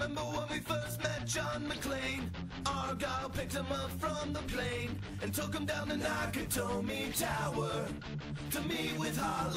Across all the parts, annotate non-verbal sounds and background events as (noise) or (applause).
remember when we first met John McClane. Argyle picked him up from the plane and took him down the Nakatomi Tower.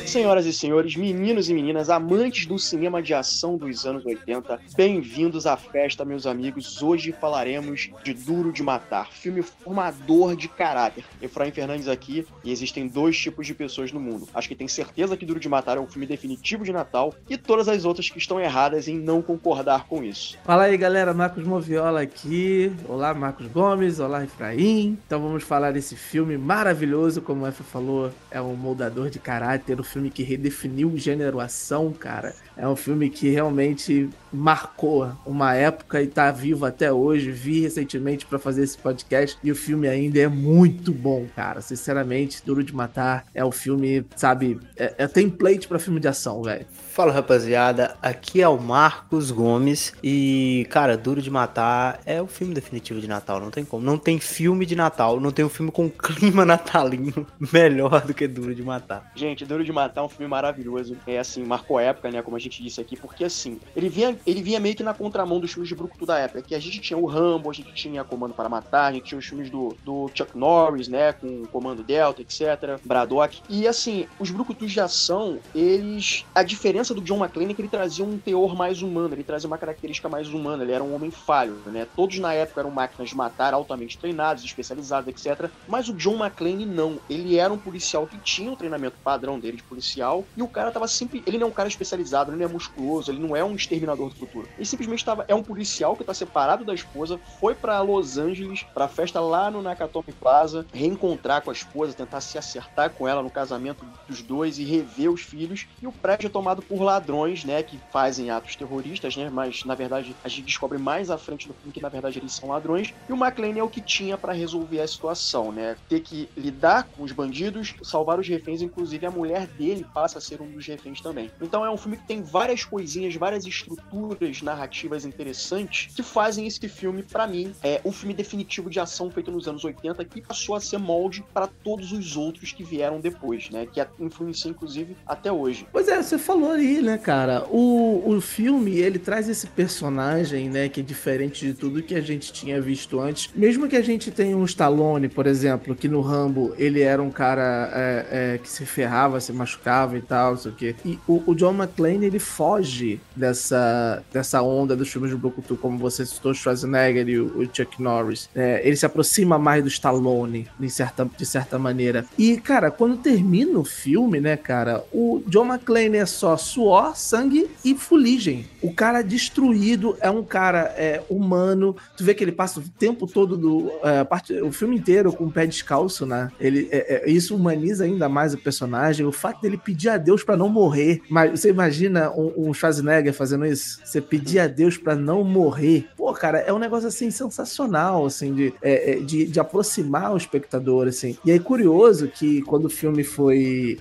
Senhoras e senhores, meninos e meninas, amantes do cinema de ação dos anos 80, bem-vindos à festa, meus amigos. Hoje falaremos de Duro de Matar, filme formador de caráter. Efraim Fernandes aqui, e existem dois tipos de pessoas no mundo. Acho que tem certeza que Duro de Matar é o filme definitivo de Natal e todas as outras que estão erradas em não concordar com isso. Fala aí, galera. Marcos Moviola aqui. Olá, Marcos Gomes. Olá, Efraim. Então vamos falar desse filme maravilhoso, como o Efa falou, é um moldador de caráter, um filme que redefiniu o gênero ação, cara. É um filme que realmente marcou uma época e tá vivo até hoje. Vi recentemente para fazer esse podcast e o filme ainda é muito bom, cara. Sinceramente, Duro de Matar é o filme, sabe, é, é template para filme de ação, velho. Fala rapaziada, aqui é o Marcos Gomes e, cara, Duro de Matar é o filme definitivo de Natal, não tem como. Não tem filme de Natal, não tem um filme com (laughs) clima natalino melhor do que Duro de Matar. Gente, Duro de Matar é um filme maravilhoso. É assim, marcou época, né? Como a gente disse aqui, porque assim, ele vinha, ele vinha meio que na contramão dos filmes de Brucutu da época, que a gente tinha o Rambo, a gente tinha Comando para Matar, a gente tinha os filmes do, do Chuck Norris, né? Com Comando Delta, etc. Braddock. E assim, os Brucutus de ação, eles. A diferença do John McClane é que ele trazia um teor mais humano, ele trazia uma característica mais humana, ele era um homem falho, né? Todos na época eram máquinas de matar, altamente treinados, especializados, etc. Mas o John McClane não. Ele era um policial que tinha o treinamento padrão dele de policial, e o cara tava sempre. Ele não é um cara especializado, ele não é musculoso, ele não é um exterminador do futuro. Ele simplesmente tava. É um policial que tá separado da esposa, foi para Los Angeles, pra festa lá no Nakatomi Plaza, reencontrar com a esposa, tentar se acertar com ela no casamento dos dois e rever os filhos. E o prédio é tomado por ladrões, né, que fazem atos terroristas, né, mas na verdade a gente descobre mais à frente do filme que na verdade eles são ladrões. E o McClane é o que tinha para resolver a situação, né, ter que lidar com os bandidos, salvar os reféns, inclusive a mulher dele passa a ser um dos reféns também. Então é um filme que tem várias coisinhas, várias estruturas narrativas interessantes que fazem esse filme, para mim, é um filme definitivo de ação feito nos anos 80 que passou a ser molde para todos os outros que vieram depois, né, que influencia inclusive até hoje. Pois é, você falou aí, né, cara? O, o filme, ele traz esse personagem, né, que é diferente de tudo que a gente tinha visto antes. Mesmo que a gente tenha um Stallone, por exemplo, que no Rambo ele era um cara é, é, que se ferrava, se machucava e tal, não sei o quê. E o, o, John McClane, ele foge dessa, dessa onda dos filmes do Brucutu, como você citou, Schwarzenegger e o, o Chuck Norris. É, ele se aproxima mais do Stallone, de certa, de certa maneira. E, cara, quando termina o filme, né, cara, o John McClane é só suor, sangue e fuligem. O cara destruído é um cara é, humano. Tu vê que ele passa o tempo todo do é, parte, o filme inteiro com o pé descalço, né? Ele é, é isso humaniza ainda mais o personagem. O fato dele pedir a Deus para não morrer. Mas você imagina um, um Schwarzenegger fazendo isso? Você pedir a Deus para não morrer. Pô, cara, é um negócio assim sensacional, assim, de, é, é, de, de, aproximar o espectador, assim. E aí curioso que quando o filme foi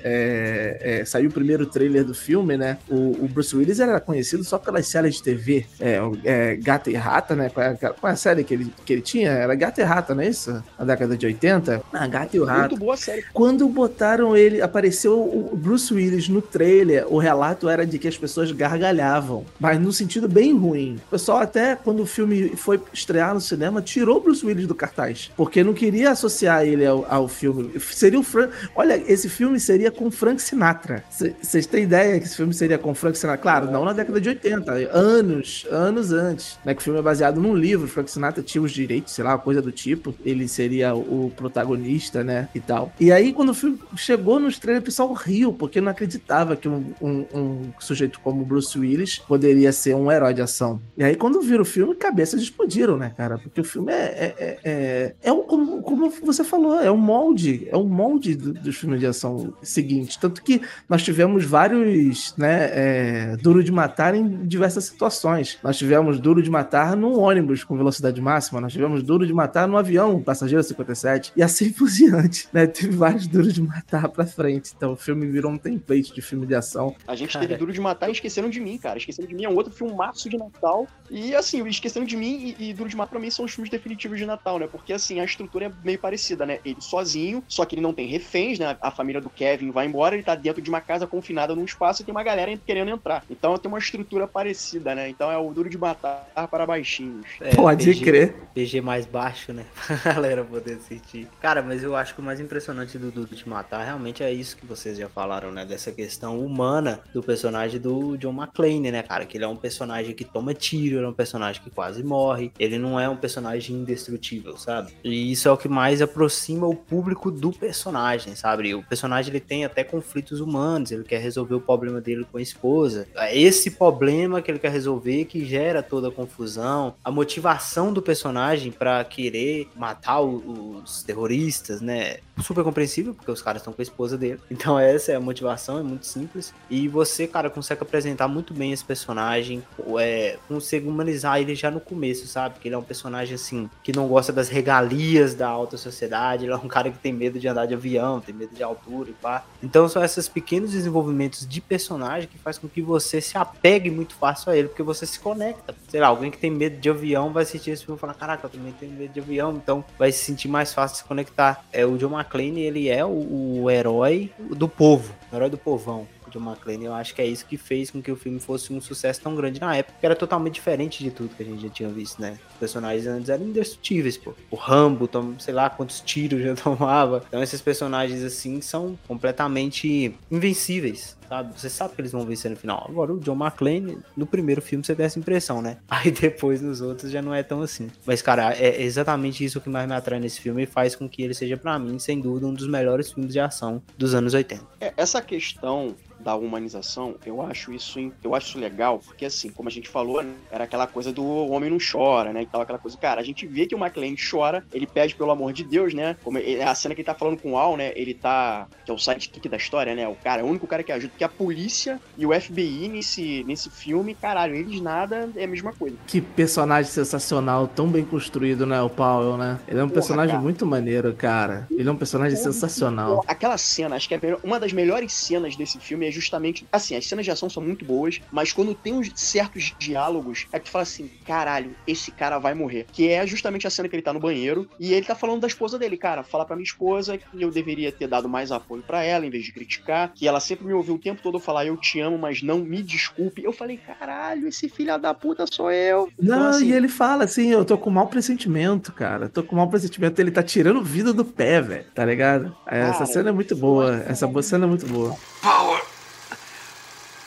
saiu o primeiro trailer do filme, né? O, o, Bruce Willis era conhecido só pelas séries de TV. É, é Gata e Rata, né? Qual é, qual é, a série que ele, que ele tinha? Era Gata e Rata, não é isso? Na década de 80? Ah, Gata e o Rato. Muito boa série. Quando botaram ele, apareceu o Bruce Willis no trailer, o relato era de que as pessoas gargalhavam, mas no sentido bem ruim. O pessoal até, quando o filme foi estrear no cinema, tirou Bruce Willis do cartaz, porque não queria associar ele ao, ao filme. Seria o Frank... Olha, esse filme seria com Frank Sinatra. Vocês têm ideia que esse filme seria com Frank Sinatra? Claro, não na década de 80, anos, anos antes. Né, que o filme é baseado num livro, Frank Sinatra tinha os direitos, sei lá, coisa do tipo. Ele seria o protagonista, né, e tal. E aí, quando o filme chegou nos trailers, o pessoal riu, porque não acreditava que um, um, um, sujeito como Bruce Willis poderia ser um herói de ação. E aí, quando viram o filme, cabeças explodiram, né, cara? Porque o filme é, é, é, é, é um, como, como você falou, é um molde, é um molde do, dos filmes de ação seguinte. Tanto que nós tivemos vários, né, é, Duro de Matar em diversas situações. Nós tivemos Duro de Matar num ônibus com velocidade máxima, nós tivemos Duro de Matar no avião, passageiro 57, e assim (laughs) por diante, né? Teve vários Duros de Matar pra frente. Então o filme virou um template de filme de ação. A gente cara. teve Duro de Matar e Esqueceram de Mim, cara. Esqueceram de Mim é um outro filmaço de Natal. E assim, Esqueceram de Mim e, e Duro de Matar pra mim são os filmes definitivos de Natal, né? Porque assim, a estrutura é meio parecida, né? Ele sozinho, só que ele não tem reféns, né? A família do Kevin vai embora, ele tá dentro de uma casa confinada num espaço e tem uma galera querendo entrar. Então tem uma estrutura parecida, né? Então é o o Duro de Matar para baixinhos. É, Pode PG crer. PG mais baixo, né? (laughs) Pra galera poder assistir. Cara, mas eu acho que o mais impressionante do Duro de Matar realmente é isso que vocês já falaram, né? Dessa questão humana do personagem do John McClane, né, cara? Que ele é um personagem que toma tiro, ele é um personagem que quase morre. Ele não é um personagem indestrutível, sabe? E isso é o que mais aproxima o público do personagem, sabe? E o personagem ele tem até conflitos humanos, ele quer resolver o problema dele com a esposa. É esse problema que ele quer resolver que gera toda a confusão, a motivação do personagem pra querer matar os terroristas, né? Super compreensível, porque os caras estão com a esposa dele. (laughs) Então essa é a motivação, é muito simples. E você, cara, consegue apresentar muito bem esse personagem, é, consegue humanizar ele já no começo, sabe? Que ele é um personagem assim, que não gosta das regalias da alta sociedade, ele é um cara que tem medo de andar de avião, tem medo de altura e pá. Então são esses pequenos desenvolvimentos de personagem que faz com que você se apegue muito fácil a ele, porque você se conecta. Sei lá, alguém que tem medo de avião vai assistir esse filme e falar, caraca, eu também tenho medo de avião, então vai se sentir mais fácil se conectar. É, o John McClane, ele é o, o herói do povo, o herói do povão. John McClane, eu acho que é isso que fez com que o filme fosse um sucesso tão grande na época, que era totalmente diferente de tudo que a gente já tinha visto, né? Os personagens antes eram indestrutíveis, pô. O Rambo, tom, sei lá quantos tiros (laughs) já tomava. Então esses personagens assim são completamente invencíveis, Você sabe que eles vão vencer no final. Agora o John McClane, no primeiro filme você tem essa impressão, né? (laughs) Aí depois nos outros já não é tão assim. Mas cara, é exatamente isso que mais me atrai nesse filme e faz com que ele seja pra mim, sem dúvida, um dos melhores filmes de ação dos anos 80. É, essa questão da humanização, eu acho isso eu acho legal, porque assim, como a gente falou, né, era aquela coisa do homem não chora, né? E tal, aquela coisa. Cara, a gente vê que o McLean chora, ele pede pelo amor de Deus, né? Como ele- a cena que ele tá falando com o Al, né? Ele tá. Que é o sidekick da história, né? O cara, é o único cara que ajuda, porque a polícia e o FBI nesse, nesse filme, caralho, eles nada é a mesma coisa. Que personagem sensacional, tão bem construído, né, o Powell, né? Ele é um Porra, personagem cara. muito maneiro, cara. Ele é um personagem sensacional. Aquela cena, acho que é uma das melhores cenas desse filme é justamente. Assim, as cenas de ação são muito boas, mas quando tem uns certos diálogos, é que tu fala assim: caralho, esse cara vai morrer. Que é justamente a cena que ele tá no banheiro e ele tá falando da esposa dele. Cara, fala pra minha esposa que eu deveria ter dado mais apoio pra ela, em vez de criticar. Que ela sempre me ouviu o tempo todo falar: eu te amo, mas não me desculpe. Eu falei: caralho, esse filho da puta sou eu. Então, Não, assim, e ele fala assim, eu tô com mau pressentimento, cara. Tô com mau pressentimento. Ele tá tirando vida do pé, velho. Tá ligado? Essa Cara, cena é muito boa. Essa boa cena é muito boa. Power!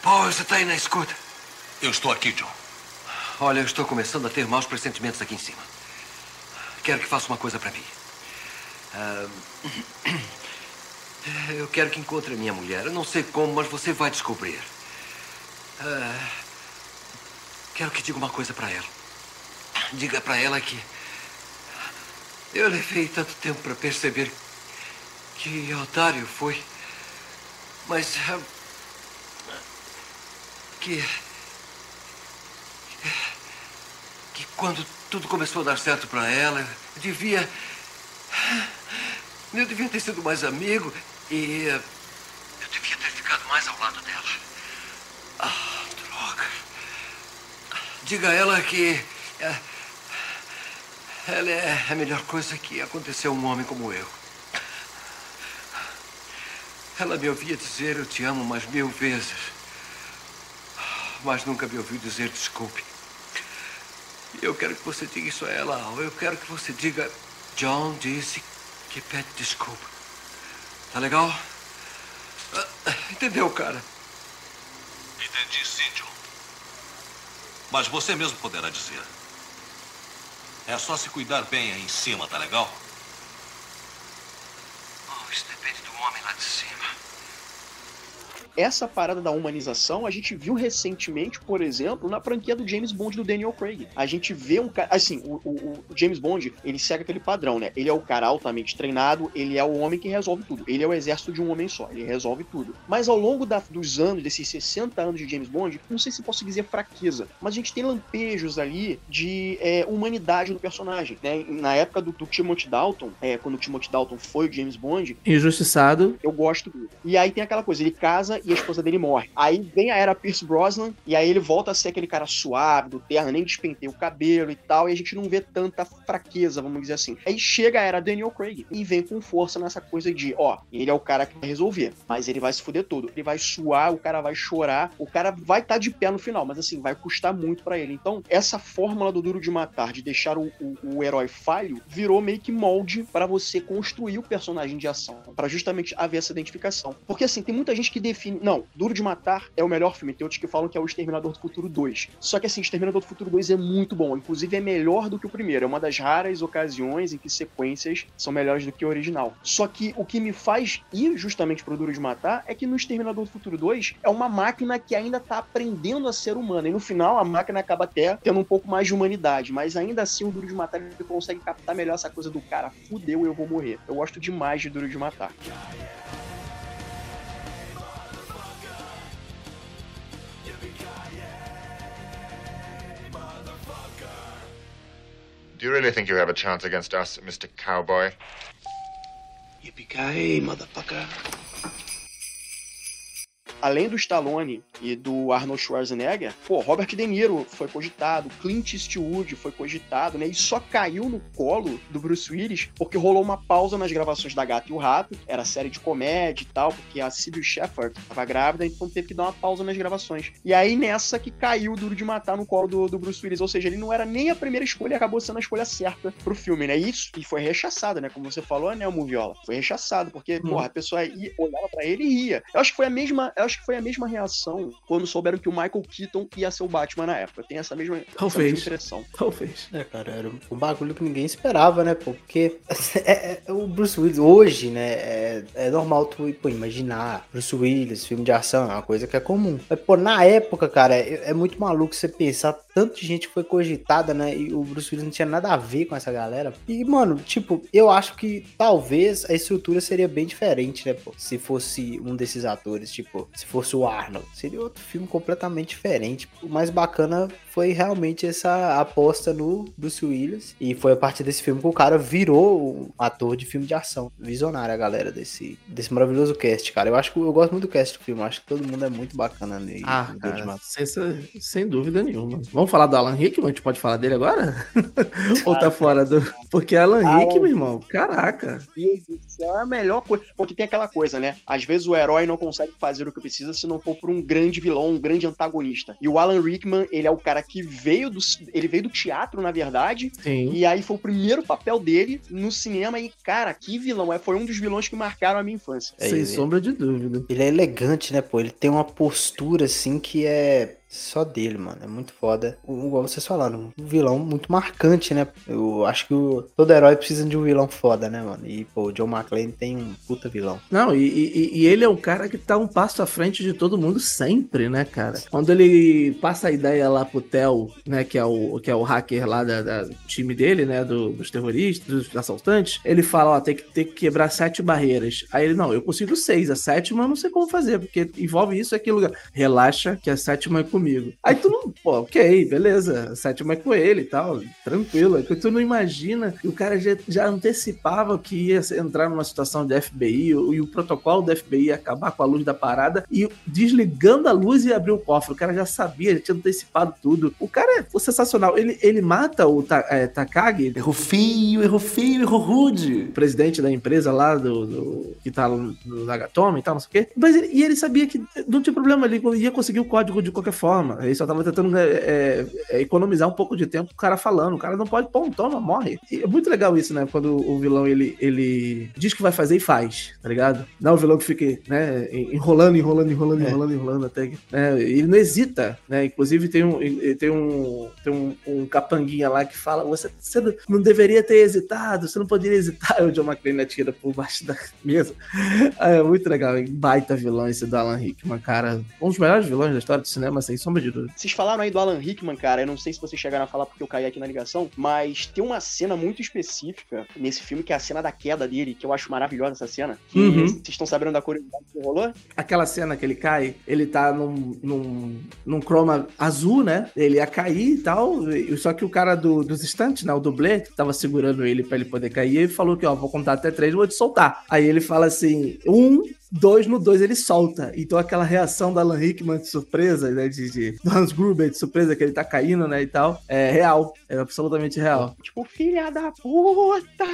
Power, você tá aí na escuta? Eu estou aqui, John. Olha, eu estou começando a ter maus pressentimentos aqui em cima. Quero que faça uma coisa pra mim. Ah, (clears throat) (laughs) eu quero que encontre a minha mulher. Eu não sei como, mas você vai descobrir. Ah, quero que diga uma coisa pra ela. Diga pra ela que eu levei tanto tempo pra perceber que otário foi. Mas ah, que que quando tudo começou a dar certo pra ela, eu devia. Eu devia ter sido mais amigo e. Eu devia ter ficado mais ao lado dela. Ah, droga. Diga a ela que. é, Ela é a melhor coisa que aconteceu a um homem como eu. Ela me ouvia dizer eu te amo mais mil vezes. Mas nunca me ouviu dizer desculpe. Eu quero que você diga isso a ela. Eu quero que você diga. John disse que pede desculpa. Tá legal? Ah, Entendeu, cara? Entendi, sim, John. Mas você mesmo poderá dizer. É só se cuidar bem aí em cima, tá legal? Oh, isso depende do homem lá de cima. Essa parada da humanização a gente viu recentemente, por exemplo, na franquia do James Bond do Daniel Craig. A gente vê um cara. Assim, o, o- o James Bond, ele segue aquele padrão, né? Ele é o cara altamente treinado, ele é o homem que resolve tudo. Ele é o exército de um homem só, ele resolve tudo. Mas ao longo da- dos anos, desses 60 anos de James Bond, não sei se posso dizer fraqueza, mas a gente tem lampejos ali de é, humanidade no personagem, né? Na época do, do Timothy Dalton, é, quando o Timothy Dalton foi o James Bond, Injustiçado. eu gosto dele. E aí tem aquela coisa, ele casa e a esposa dele morre. Aí vem a era Pierce Brosnan, e aí ele volta a ser aquele cara suave, do terno, nem despenteia o cabelo e tal, e a gente não vê tanta fraqueza, vamos dizer assim. Aí chega a era Daniel Craig, e vem com força nessa coisa de, ó, ele é o cara que vai resolver, mas ele vai se fuder todo. Ele vai suar, o cara vai chorar, o cara vai estar tá de pé no final, mas assim, vai custar muito para ele. Então, essa fórmula do Duro de Matar, de deixar o, o, o herói falho, virou meio que molde para você construir o personagem de ação, para justamente haver essa identificação. Porque assim, tem muita gente que define, não, Duro de Matar é o melhor filme, tem outros que falam que é o Exterminador do Futuro 2. Só que assim, Exterminador do Futuro 2 é muito bom, inclusive é melhor do que o primeiro, é uma das raras ocasiões em que sequências são melhores do que o original. Só que o que me faz ir justamente pro Duro de Matar é que no Exterminador do Futuro 2 é uma máquina que ainda tá aprendendo a ser humana, e no final a máquina acaba até tendo um pouco mais de humanidade, mas ainda assim o Duro de Matar ele consegue captar melhor essa coisa do cara, fudeu, eu vou morrer. Eu gosto demais de Duro de Matar. Do you really think you have a chance against us, Mr. Cowboy? Yippee-ki-yay, motherfucker. Além do Stallone e do Arnold Schwarzenegger, pô, Robert De Niro foi cogitado, Clint Eastwood foi cogitado, né? E só caiu no colo do Bruce Willis porque rolou uma pausa nas gravações da Gata e o Rato, era série de comédia e tal, porque a Sybil Shepherd estava grávida, então teve que dar uma pausa nas gravações. E aí nessa que caiu o Duro de Matar no colo do, do Bruce Willis, ou seja, ele não era nem a primeira escolha e acabou sendo a escolha certa pro filme, né? Isso, e foi rechaçado, né? Como você falou, né, o Moviola? Foi rechaçado, porque, hum. porra, a pessoa ia, olhava pra ele e ria. Eu acho que foi a mesma, acho que foi a mesma reação quando souberam que o Michael Keaton ia ser o Batman na época. Tem essa mesma, Talvez. essa mesma impressão. Talvez. É, cara, era um bagulho que ninguém esperava, né, pô? Porque (laughs) é, é, o Bruce Willis, hoje, né, é, é normal tu pô, imaginar Bruce Willis, filme de ação, é uma coisa que é comum. Mas, pô, na época, cara, é, é muito maluco você pensar tanto de gente que foi cogitada, né, e o Bruce Willis não tinha nada a ver com essa galera. E, mano, tipo, eu acho que talvez a estrutura seria bem diferente, né, pô? Se fosse um desses atores, tipo, se fosse o Arnold. Seria outro filme completamente diferente. O mais bacana foi realmente essa aposta no Bruce Willis. E foi a partir desse filme que o cara virou um ator de filme de ação. Visionário a galera desse, desse maravilhoso cast, cara. Eu acho que eu gosto muito do cast do filme. Eu acho que todo mundo é muito bacana nele. Ah, cara, sem, sem dúvida nenhuma. Vamos falar do Alan Rickman? A gente pode falar dele agora? (laughs) Ou tá fora do. Porque Alan ah, Rickman, irmão, caraca. É a melhor coisa. Porque tem aquela coisa, né? Às vezes o herói não consegue fazer o que precisa se não for por um grande vilão, um grande antagonista. E o Alan Rickman, ele é o cara que veio do. Ele veio do teatro, na verdade. Sim. E aí foi o primeiro papel dele no cinema. E, cara, que vilão. É, foi um dos vilões que marcaram a minha infância. Sem ele, sombra de dúvida. Ele é elegante, né, pô? Ele tem uma postura assim que é só dele, mano. É muito foda. Igual vocês falaram, um vilão muito marcante, né? Eu acho que o, todo herói precisa de um vilão foda, né, mano? E, pô, o John McClane tem um puta vilão. Não, e, e, e, ele é um cara que tá um passo à frente de todo mundo sempre, né, cara? Quando ele passa a ideia lá pro Theo, né, que é o, que é o hacker lá da, da time dele, né, do, dos terroristas, dos assaltantes, ele fala, ó, tem que, tem que quebrar sete barreiras. Aí ele, não, eu consigo seis, a sétima eu não sei como fazer, porque envolve isso e aquilo. Relaxa, que a sétima é comigo comigo. Aí tu não, pô, ok, beleza, a sétima é com ele e tal, tranquilo. Aí tu não imagina que o cara já, já antecipava que ia entrar numa situação de FBI e o, o protocolo do FBI ia acabar com a luz da parada e desligando a luz e abrir o cofre. O cara já sabia, já tinha antecipado tudo. O cara é sensacional. Ele, ele mata o ta, é, Takagi. Errou feio, errou feio, errou rude. Presidente da empresa lá do, do que tá no, no Nagatomi e tal, não sei o quê. Mas ele, e ele sabia que não tinha problema, ele ia conseguir o código de qualquer forma forma. Ele só tava tentando é, é, é, economizar um pouco de tempo o cara falando. O cara não pode, pô, toma, morre. E é muito legal isso, né? Quando o vilão ele, ele diz que vai fazer e faz, tá ligado? Não o vilão que fica, né, enrolando, enrolando, enrolando, é. enrolando, enrolando até. Né? Ele não hesita, né? Inclusive tem um, tem um, tem um, um capanguinha lá que fala: você, você não deveria ter hesitado, você não poderia hesitar. (laughs) O John McClane atira por baixo da mesa. É muito legal, baita vilão esse do Alan Rickman, cara. Um dos melhores vilões da história do cinema, sem sombra de dúvida. Vocês falaram aí do Alan Rickman, cara. Eu não sei se vocês chegaram a falar porque eu caí aqui na ligação, mas tem uma cena muito específica nesse filme, que é a cena da queda dele, que eu acho maravilhosa essa cena. Uhum. Vocês estão sabendo da curiosidade que rolou? Aquela cena que ele cai, ele tá num, num, num croma azul, né? Ele ia cair e tal, só que o cara do, dos estantes, né? O dublê, tava segurando ele para ele poder cair, ele falou que, ó, vou contar até três, vou te soltar. Aí ele fala assim, um, dois no dois ele solta. Então aquela reação da Alan Rickman de surpresa, né? De, de do Hans Gruber de surpresa que ele tá caindo, né? E tal, é real. É absolutamente real. Tipo, filha da puta!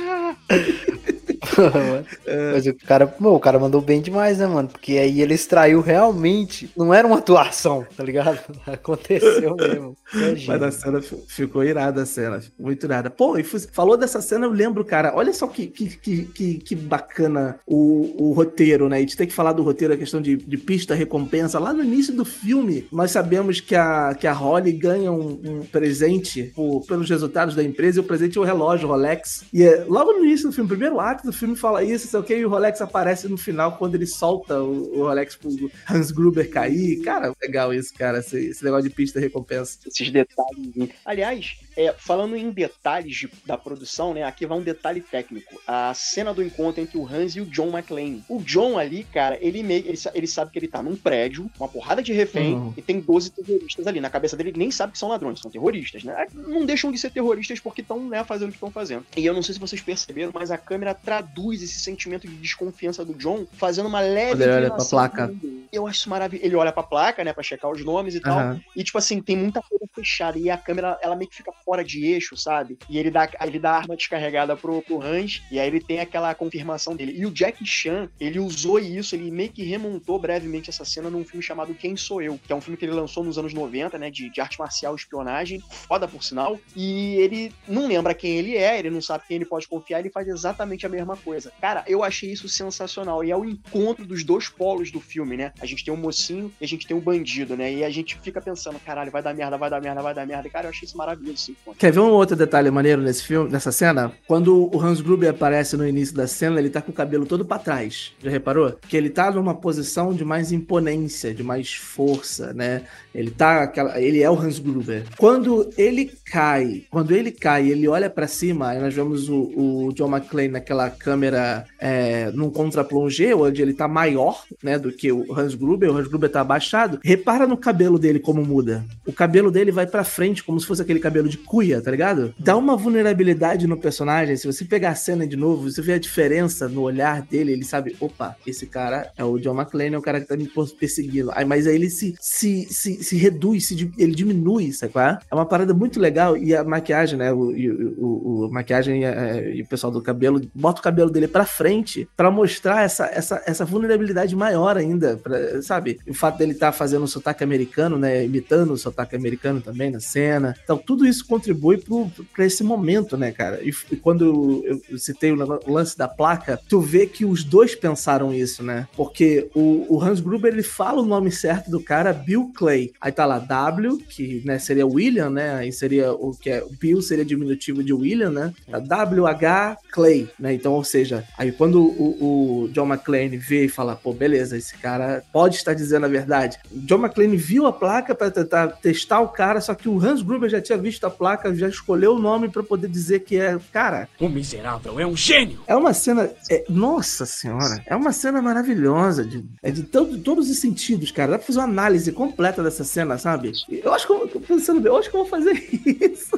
(laughs) (laughs) Mas o cara, pô, o cara mandou bem demais, né, mano? Porque aí ele extraiu realmente. Não era uma atuação, tá ligado? (laughs) Aconteceu mesmo. (laughs) Mas a cena fi- ficou irada a cena, ficou muito irada. Pô, e falou dessa cena, eu lembro, cara, olha só que, que, que, que, que bacana o, o roteiro, né? A gente tem que falar do roteiro, a questão de, de pista, recompensa. Lá no início do filme, nós sabemos que a, que a Holly ganha um, um presente por- pelos resultados da empresa, e o presente é o relógio Rolex. E é, logo no início do filme, primeiro ato do filme fala isso, sei o que, e o Rolex aparece no final quando ele solta o, o Rolex pro Hans Gruber cair. Cara, legal isso, cara, esse, esse negócio de pista recompensa. Esses detalhes. Aliás, é, falando em detalhes de- da produção, né? Aqui vai um detalhe técnico. A cena do encontro entre o Hans e o John McClane. O John ali, cara, ele meio. Ele, ele sabe que ele tá num prédio, uma porrada de refém, Uhum. e tem 12 terroristas ali. Na cabeça dele, ele nem sabe que são ladrões, são terroristas, né? Não deixam de ser terroristas porque estão, né, fazendo o que estão fazendo. E eu não sei se vocês perceberam, mas a câmera traduz esse sentimento de desconfiança do John, fazendo uma leve. Ele olha pra placa. Eu acho maravilhoso. Ele olha pra placa, né, pra checar os nomes e tal. Aham. E, tipo assim, tem muita coisa fechada. E a câmera, ela meio que fica fora de eixo, sabe? E ele dá, ele dá a arma descarregada pro, pro Hans. E aí ele tem aquela confirmação dele. E o Jack Chan, ele usou isso, ele meio que remontou brevemente essa cena num filme chamado Quem Sou Eu? Que é um filme que ele lançou nos anos 90, né? De, de arte marcial e espionagem. Foda, por sinal. E ele não lembra quem ele é, ele não sabe quem ele pode confiar, ele faz exatamente a mesma coisa. Cara, eu achei isso sensacional. E é o encontro dos dois polos do filme, né? A gente tem o mocinho e a gente tem o bandido, né? E a gente fica pensando, caralho, vai dar merda, vai dar merda, vai dar merda. Cara, eu achei isso maravilhoso encontro. Quer ver um outro detalhe maneiro nesse filme, nessa cena? Quando o Hans Gruber aparece no início da cena, ele tá com o cabelo todo pra trás. Já reparou? Que ele tá numa posição de mais imponência, de mais força, né? Ele tá aquela, ele é o Hans Gruber. Quando ele cai, quando ele cai, ele olha pra cima, aí nós vemos o, o John McClane naquela câmera é, num contra-plongé, onde ele tá maior, né, do que o Hans Gruber, o Hans Gruber tá abaixado. Repara no cabelo dele como muda. O cabelo dele vai pra frente, como se fosse aquele cabelo de cuia, tá ligado? Dá uma vulnerabilidade no personagem. Se você pegar a cena de novo, você vê a diferença no olhar dele, ele sabe, opa, esse cara é o John McClane, é o cara que tá me perseguindo. Aí, mas aí ele se, se, se, se reduz, se, ele diminui, sabe é? É uma parada muito legal. E a maquiagem, né? O, o, o- o- maquiagem é, e o pessoal do cabelo, bota o cabelo dele pra frente pra mostrar essa, essa, essa vulnerabilidade maior ainda, pra- sabe? O fato dele estar fazendo o sotaque americano, né? Imitando o sotaque americano também na cena. Então, tudo isso contribui pro, pra esse momento, né, cara? E, e quando eu, citei o, lance da placa, tu vê que os dois pensaram isso, né? Porque o, o Hans Gruber, ele fala o nome certo do cara, Bill Clay. Aí tá lá W, que né, seria William, né? Aí seria o que é. Bill seria diminutivo de William, né? Tá WH Clay, né? Então, ou seja, aí quando o, o John McClane vê e fala, pô, beleza, esse cara pode estar dizendo a verdade. John McClane viu a placa pra tentar testar o cara, só que o Hans Gruber já tinha visto a placa, já escolheu o nome pra poder dizer que é. Cara, O miserável é um gênio! é uma cena. é- nossa senhora, é uma cena maravilhosa. De, é de todo- todos os sentidos, cara. Dá pra fazer uma análise completa dessa cena, sabe? Eu acho que eu, eu pensando bem, eu acho que eu vou fazer (laughs) isso.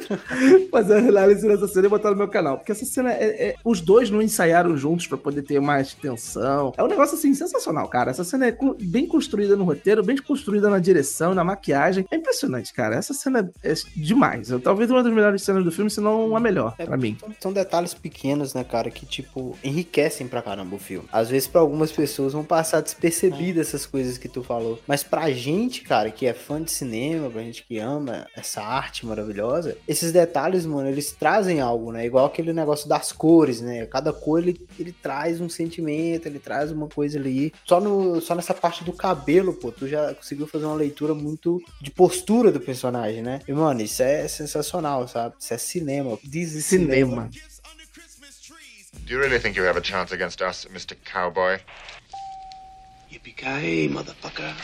fazer uma análise dessa cena e botar no meu canal. Porque essa cena é. é- os dois não ensaiaram juntos pra poder ter mais tensão. É um negócio assim sensacional, cara. Essa cena é bem construída no roteiro, bem construída na direção, na maquiagem. É impressionante, cara. Essa cena é demais. Talvez uma das melhores cenas do filme, se não a melhor, pra mim. São- detalhes pequenos, né, cara, que, tipo, enriquecem pra caramba o filme. Às vezes, pra algumas pessoas, vão passar despercebidas essas coisas que tu falou. Mas pra gente, cara, que é fã de cinema, pra gente que ama essa arte maravilhosa, esses detalhes, mano, eles trazem algo, né? Igual aquele negócio das cores, né? Cada cor, ele, ele traz um sentimento, ele traz uma coisa ali. Só, no, só nessa parte do cabelo, pô, tu já conseguiu fazer uma leitura muito de postura do personagem, né? E, mano, isso é sensacional, sabe? Isso é cinema. This is Cinema. Do you really think you have a chance against us, Mr. Cowboy? Yippee-ki-yay, motherfucker.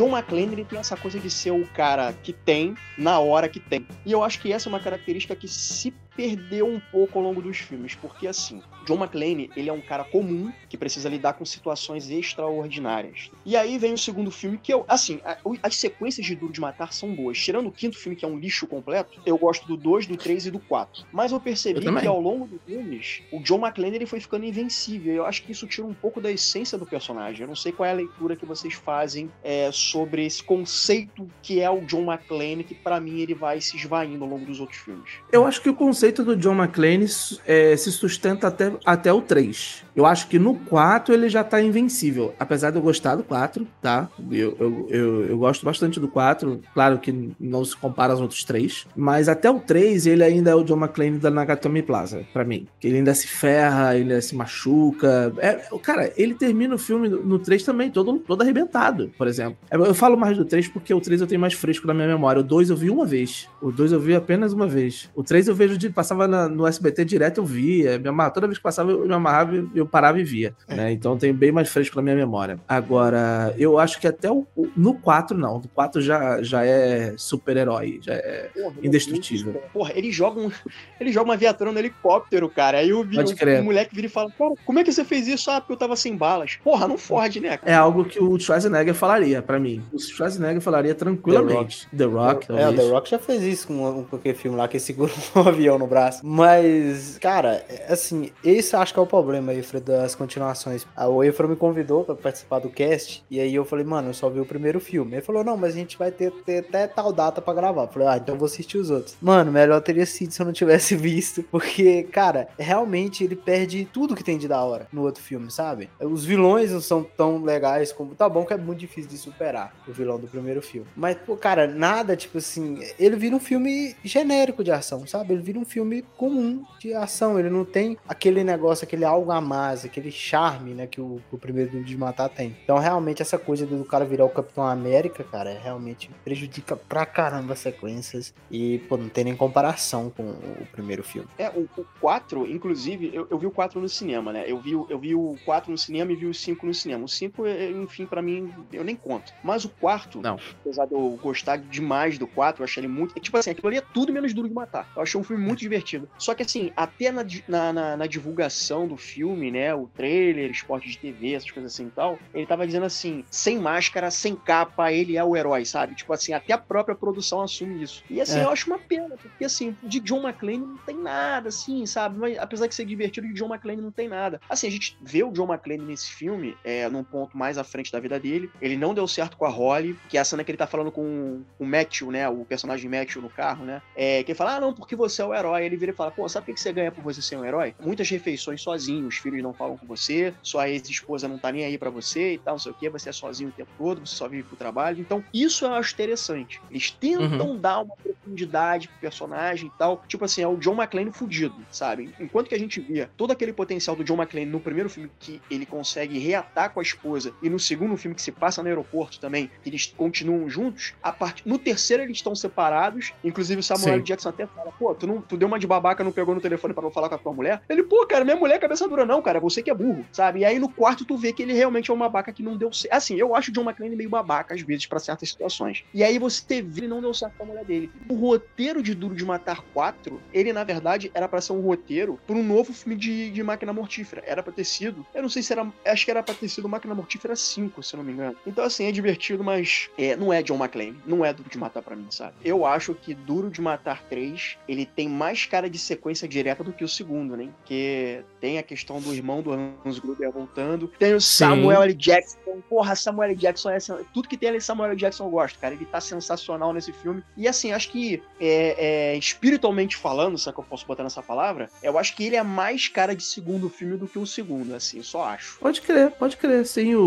John McClane ele tem essa coisa de ser o cara que tem na hora que tem. E eu acho que essa é uma característica que se perdeu um pouco ao longo dos filmes, porque assim, John McClane, ele é um cara comum que precisa lidar com situações extraordinárias. E aí vem o segundo filme que eu, assim, a- as sequências de Duro de Matar são boas. Tirando o quinto filme que é um lixo completo, eu gosto do 2, do 3 e do 4. Mas eu percebi Eu que ao longo dos filmes, o John McClane ele foi ficando invencível. Eu acho que isso tira um pouco da essência do personagem. Eu não sei qual é a leitura que vocês fazem é, sobre esse conceito que é o John McClane, que pra mim ele vai se esvaindo ao longo dos outros filmes. Eu acho que o conceito do John McClane é, se sustenta até, até o 3. Eu acho que no 4 ele já tá invencível. Apesar de eu gostar do 4, tá? Eu, eu, eu, eu gosto bastante do 4. Claro que não se compara aos outros três. Mas até o 3 ele ainda é o John McClane da Nakatomi Plaza, pra mim. Ele ainda se ferra, ele ainda se machuca. É, cara, ele termina o filme no no 3 também, todo, todo arrebentado, por exemplo. Eu eu falo mais do 3 porque o 3 eu tenho mais fresco na minha memória. O 2 eu vi uma vez. O 2 eu vi apenas uma vez. O 3 eu vejo de passava na- no SBT direto, eu via. Me amarrava, toda vez que passava, eu me amarrava e eu parava e via. né? Então eu tenho bem mais fresco na minha memória. Agora, eu acho que até o, o- no 4, não. No 4 já, já é super-herói. Já é. Porra, é Indestrutível. muito- Porra, ele joga, um, (laughs) ele joga uma viatura no helicóptero, cara. Aí eu vi o, moleque vira e fala: Cara, como é que você fez isso? Ah, porque eu tava sem balas. Porra, não fode, né? É algo que o Schwarzenegger falaria pra mim. O Schwarzenegger falaria tranquilamente. The Rock, É, o talvez. The Rock já fez isso com um, com aquele filme lá que ele segura (laughs) um avião no braço. Mas, cara, assim, esse acho que é o problema Fred, das continuações. O Efra me convidou pra participar do cast, e aí eu falei, mano, eu só vi o primeiro filme. Ele falou, não, mas a gente vai ter, ter até tal data pra gravar. Eu falei, ah, então eu vou assistir os outros. Mano, melhor teria sido se eu não tivesse (laughs) visto, porque, cara, realmente ele perde tudo que tem de da hora no outro filme, sabe? Os vilões não são tão legais como. Tá bom que é muito difícil de superar o vilão do primeiro filme. Mas, pô, cara, nada, tipo assim. Ele vira um filme genérico de ação, sabe? Ele vira um filme comum de ação. Ele não tem aquele negócio, aquele algo a mais, aquele charme, né, que o, o primeiro Duro de Matar tem. Então, realmente, essa coisa do cara virar o Capitão América, cara, realmente prejudica pra caramba as sequências. E, pô, não tem nem comparação com o primeiro filme. É, o, o 4, inclusive, eu, eu vi o 4 no cinema, né? Eu vi, o- eu vi o 4 no cinema e vi o 5 no cinema. O 5, é, enfim, pra mim, eu nem conto. Mas o quarto, Não. apesar de eu gostar demais do 4, eu achei ele muito. é Tipo assim, aquilo ali é tudo menos duro de matar. Eu achei um filme muito divertido. Só que assim, até na, na, na- na divulgação do filme, né? O trailer, esporte de TV, essas coisas assim e tal, ele tava dizendo assim: sem máscara, sem capa, ele é o herói, sabe? Tipo assim, até a própria produção assume isso. E assim, É. eu acho uma pena, porque assim, de John McClane não tem nada, assim, sabe? Mas apesar de ser divertido, de John McClane não tem nada. Assim, a gente vê o John McClane nesse filme, é, num ponto mais à frente da vida dele. Ele não deu certo com a Holly, que é a cena que ele tá falando com o Matthew, né? O personagem Matthew no carro, né? É, que ele fala, ah, não, porque você é o herói. Ele vira e fala, pô, sabe o que você ganha por você ser um herói? Muitas refeições sozinho, os filhos não falam com você, sua ex-esposa não tá nem aí pra você e tal, não sei o que, você é sozinho o tempo todo, você só vive pro trabalho. Então, isso eu acho interessante. Eles tentam dar uma profundidade pro personagem e tal. Tipo assim, é o John McClane fudido, sabe? Enquanto que a gente via todo aquele potencial do John McClane no primeiro filme que ele consegue reatar com a esposa e no segundo filme que se passa no aeroporto também, que eles continuam juntos, a part... no terceiro eles estão separados, inclusive o Samuel Sim. Jackson até fala, pô, tu, não, tu deu uma de babaca, não pegou no telefone pra não falar com a tua mulher? Ele, pô, cara, minha mulher é cabeça dura não, cara, você que é burro, sabe? E aí no quarto tu vê que ele realmente é um babaca que não deu certo. Assim, eu acho o John McClane meio babaca às vezes pra certas situações. E aí você vê ele não deu certo com a mulher dele. O roteiro de Duro de Matar 4, ele na verdade era pra ser um roteiro pra um novo filme de, de Máquina Mortífera. Era pra ter sido, eu não sei se era, acho que era pra ter sido Máquina Mortífera 5, se não me engano. Então assim, é divertido, mas é, não é John McClane, não é Duro de Matar pra mim, sabe? Eu acho que Duro de Matar 3, ele tem mais cara de sequência direta do que o segundo, né? Porque tem a questão do irmão do Hans Gruber voltando, tem o Samuel L. Jackson. Porra, Samuel. Jackson é tudo que tem ali Samuel. Jackson eu gosto, cara. Ele tá sensacional nesse filme. E assim, acho que é, é, espiritualmente falando, se que eu posso botar nessa palavra, eu acho que ele é mais cara de segundo filme do que o segundo, assim, só acho. Pode crer, pode crer. Sim, o,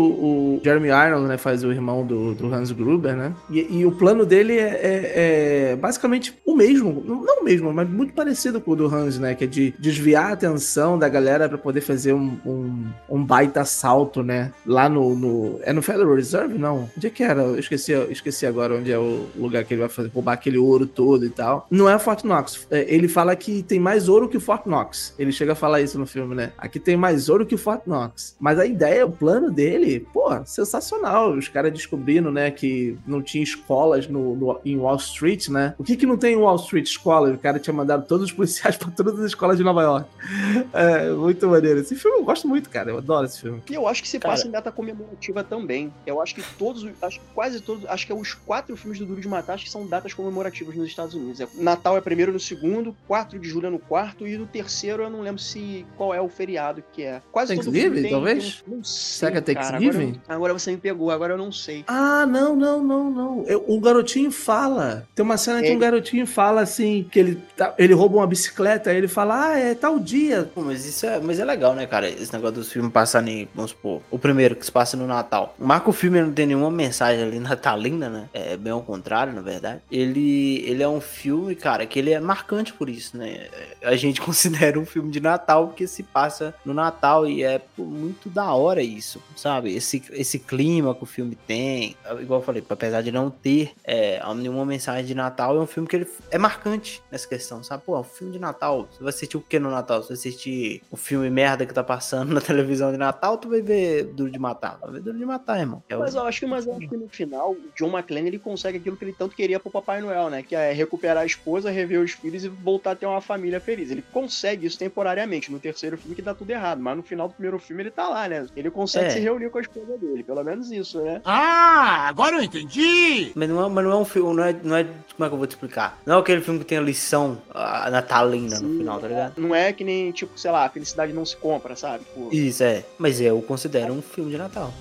o Jeremy Irons, né, faz o irmão do, do Hans Gruber, né? E, e o plano dele é, é- é basicamente o mesmo, não o mesmo, mas muito parecido com o do Hans, né? Que é de desviar a atenção da galera pra poder fazer um, um, um baita assalto, né? Lá no, no, no, é no Federal Reserve? Não. Onde é que era? Eu esqueci, eu esqueci agora onde é o lugar que ele vai fazer, roubar aquele ouro todo e tal. Não é Fort Knox. É, ele fala que tem mais ouro que o Fort Knox. Ele chega a falar isso no filme, né? Aqui tem mais ouro que o Fort Knox. Mas a ideia, o plano dele, pô, sensacional. Os caras descobrindo, né, que não tinha escolas no, no, em Wall Street, né? O que que não tem em Wall Street escola? O cara tinha mandado todos os policiais (laughs) para todas as escolas de Nova York. É, muito maneiro. Esse filme eu gosto muito, cara. Eu adoro esse filme. E eu acho que se Cara. passa em data comemorativa também. Eu acho que todos, acho que quase todos, acho que é os quatro filmes do Duro de Matar acho que são datas comemorativas nos Estados Unidos. É, Natal é primeiro no segundo, 4 de julho é no quarto e no terceiro eu não lembro se qual é o feriado que é. Quase Thanksgiving, tem, talvez? tem não sei, Será que é. Thanksgiving? Agora, agora você me pegou, agora eu não sei. Ah, não, não, não, não. Eu- o garotinho fala. Tem uma cena que Ele- um garotinho fala assim, que ele, tá- ele rouba uma bicicleta, aí ele fala, ah, é tal dia. Pô, mas isso é, mas é legal, né, cara? Esse negócio dos filmes passarem, vamos supor, o primeiro que se passa no Natal. Marca o filme não tem nenhuma mensagem ali (laughs) natalina, né? É bem ao contrário, na verdade. Ele, ele é um filme, cara, que ele é marcante por isso, né? A gente (laughs) considera um filme de Natal porque se passa no Natal e é muito da hora isso, sabe? Esse, esse clima que o filme tem, igual eu falei, apesar de não ter é, nenhuma mensagem de Natal, é um filme que ele é marcante nessa questão, sabe? Pô, é um filme de Natal. Você vai assistir o que no Natal? Você vai assistir o filme merda que tá passando (laughs) na televisão de Natal, tu vai ver Duro de Matar. Duro de Matar, irmão. É o- Mas eu acho que, mas eu acho que no final, o John McClane ele consegue aquilo que ele tanto queria pro Papai Noel, né? Que é recuperar a esposa, rever os filhos e voltar a ter uma família feliz. Ele consegue isso temporariamente. No terceiro filme que dá tudo errado, mas no final do primeiro filme ele tá lá, né? Ele consegue É. se reunir com a esposa dele, pelo menos isso, né? Ah, agora eu entendi! Mas não, é, mas não é um filme, não é, não é. Como é que eu vou te explicar? Não é aquele filme que tem a lição ah, natalina no Sim, final, tá ligado? Não é que nem, tipo, sei lá, a felicidade não se compra, sabe? Tipo, Isso, é. Mas eu considero um filme de Natal.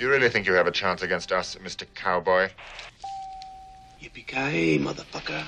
Do you really think you have a chance against us, Mr. Cowboy? Yippee-ki-yay, motherfucker.